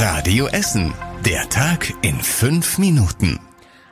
Radio Essen. Der Tag in fünf Minuten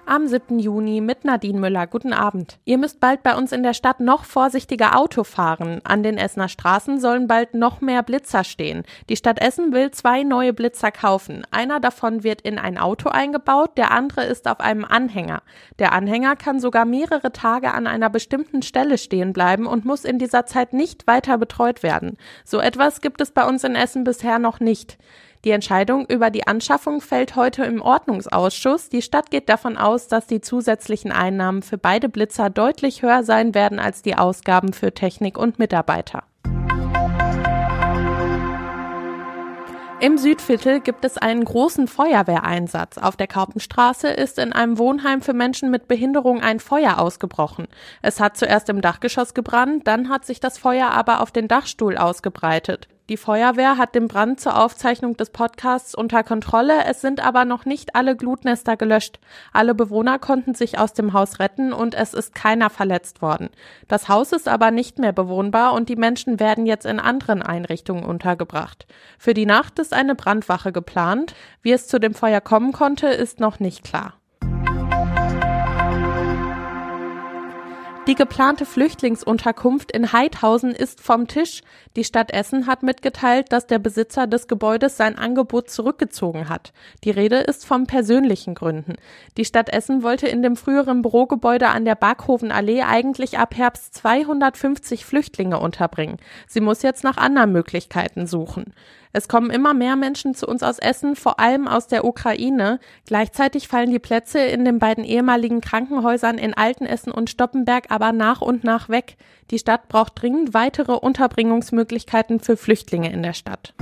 am 7. Juni mit Nadine Müller. Guten Abend. Ihr müsst bald bei uns in der Stadt noch vorsichtiger Auto fahren. An den Essener Straßen sollen bald noch mehr Blitzer stehen. Die Stadt Essen will zwei neue Blitzer kaufen. Einer davon wird in ein Auto eingebaut, der andere ist auf einem Anhänger. Der Anhänger kann sogar mehrere Tage an einer bestimmten Stelle stehen bleiben und muss in dieser Zeit nicht weiter betreut werden. So etwas gibt es bei uns in Essen bisher noch nicht. Die Entscheidung über die Anschaffung fällt heute im Ordnungsausschuss. Die Stadt geht davon aus, dass die zusätzlichen Einnahmen für beide Blitzer deutlich höher sein werden als die Ausgaben für Technik und Mitarbeiter. Im Südviertel gibt es einen großen Feuerwehreinsatz. Auf der Kaupenstraße ist in einem Wohnheim für Menschen mit Behinderung ein Feuer ausgebrochen. Es hat zuerst im Dachgeschoss gebrannt, dann hat sich das Feuer aber auf den Dachstuhl ausgebreitet. Die Feuerwehr hat den Brand zur Aufzeichnung des Podcasts unter Kontrolle. Es sind aber noch nicht alle Glutnester gelöscht. Alle Bewohner konnten sich aus dem Haus retten und es ist keiner verletzt worden. Das Haus ist aber nicht mehr bewohnbar und die Menschen werden jetzt in anderen Einrichtungen untergebracht. Für die Nacht ist eine Brandwache geplant. Wie es zu dem Feuer kommen konnte, ist noch nicht klar. Die geplante Flüchtlingsunterkunft in Heidhausen ist vom Tisch. Die Stadt Essen hat mitgeteilt, dass der Besitzer des Gebäudes sein Angebot zurückgezogen hat. Die Rede ist von persönlichen Gründen. Die Stadt Essen wollte in dem früheren Bürogebäude an der Barkhovenallee eigentlich ab Herbst 250 Flüchtlinge unterbringen. Sie muss jetzt nach anderen Möglichkeiten suchen. Es kommen immer mehr Menschen zu uns aus Essen, vor allem aus der Ukraine. Gleichzeitig fallen die Plätze in den beiden ehemaligen Krankenhäusern in Altenessen und Stoppenberg aber nach und nach weg. Die Stadt braucht dringend weitere Unterbringungsmöglichkeiten für Flüchtlinge in der Stadt.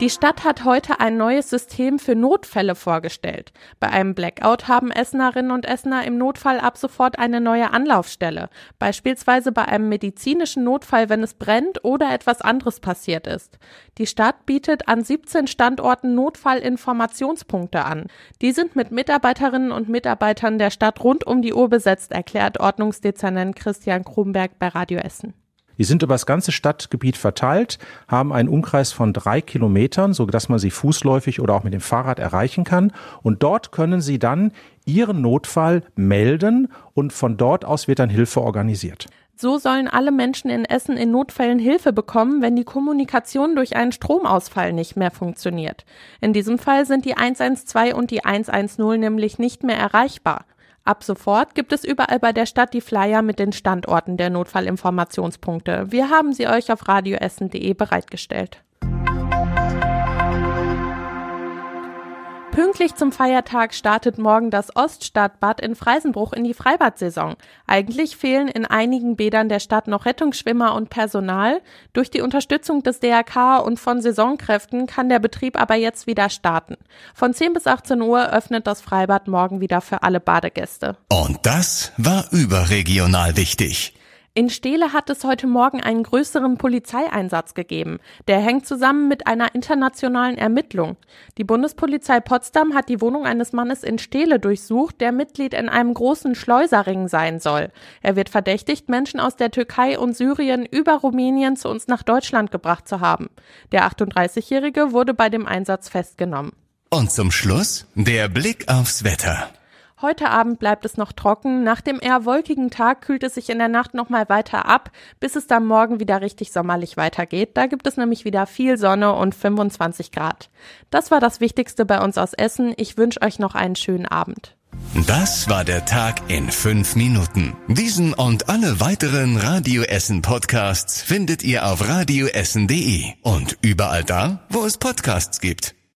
Die Stadt hat heute ein neues System für Notfälle vorgestellt. Bei einem Blackout haben Essenerinnen und Essener im Notfall ab sofort eine neue Anlaufstelle, beispielsweise bei einem medizinischen Notfall, wenn es brennt oder etwas anderes passiert ist. Die Stadt bietet an 17 Standorten Notfallinformationspunkte an. Die sind mit Mitarbeiterinnen und Mitarbeitern der Stadt rund um die Uhr besetzt, erklärt Ordnungsdezernent Christian Kronberg bei Radio Essen. Die sind über das ganze Stadtgebiet verteilt, haben einen Umkreis von drei Kilometern, so dass man sie fußläufig oder auch mit dem Fahrrad erreichen kann. Und dort können sie dann ihren Notfall melden und von dort aus wird dann Hilfe organisiert. So sollen alle Menschen in Essen in Notfällen Hilfe bekommen, wenn die Kommunikation durch einen Stromausfall nicht mehr funktioniert. In diesem Fall sind die 112 und die 110 nämlich nicht mehr erreichbar. Ab sofort gibt es überall bei der Stadt die Flyer mit den Standorten der Notfallinformationspunkte. Wir haben sie euch auf radioessen.de bereitgestellt. Pünktlich zum Feiertag startet morgen das Oststadtbad in Freisenbruch in die Freibadsaison. Eigentlich fehlen in einigen Bädern der Stadt noch Rettungsschwimmer und Personal. Durch die Unterstützung des DRK und von Saisonkräften kann der Betrieb aber jetzt wieder starten. Von 10 bis 18 Uhr öffnet das Freibad morgen wieder für alle Badegäste. Und das war überregional wichtig. In Steele hat es heute Morgen einen größeren Polizeieinsatz gegeben. Der hängt zusammen mit einer internationalen Ermittlung. Die Bundespolizei Potsdam hat die Wohnung eines Mannes in Steele durchsucht, der Mitglied in einem großen Schleuserring sein soll. Er wird verdächtigt, Menschen aus der Türkei und Syrien über Rumänien zu uns nach Deutschland gebracht zu haben. Der 38-Jährige wurde bei dem Einsatz festgenommen. Und zum Schluss der Blick aufs Wetter. Heute Abend bleibt es noch trocken. Nach dem eher wolkigen Tag kühlt es sich in der Nacht nochmal weiter ab, bis es dann morgen wieder richtig sommerlich weitergeht. Da gibt es nämlich wieder viel Sonne und 25 Grad. Das war das Wichtigste bei uns aus Essen. Ich wünsche euch noch einen schönen Abend. Das war der Tag in fünf Minuten. Diesen und alle weiteren Radio Essen Podcasts findet ihr auf radioessen.de und überall da, wo es Podcasts gibt.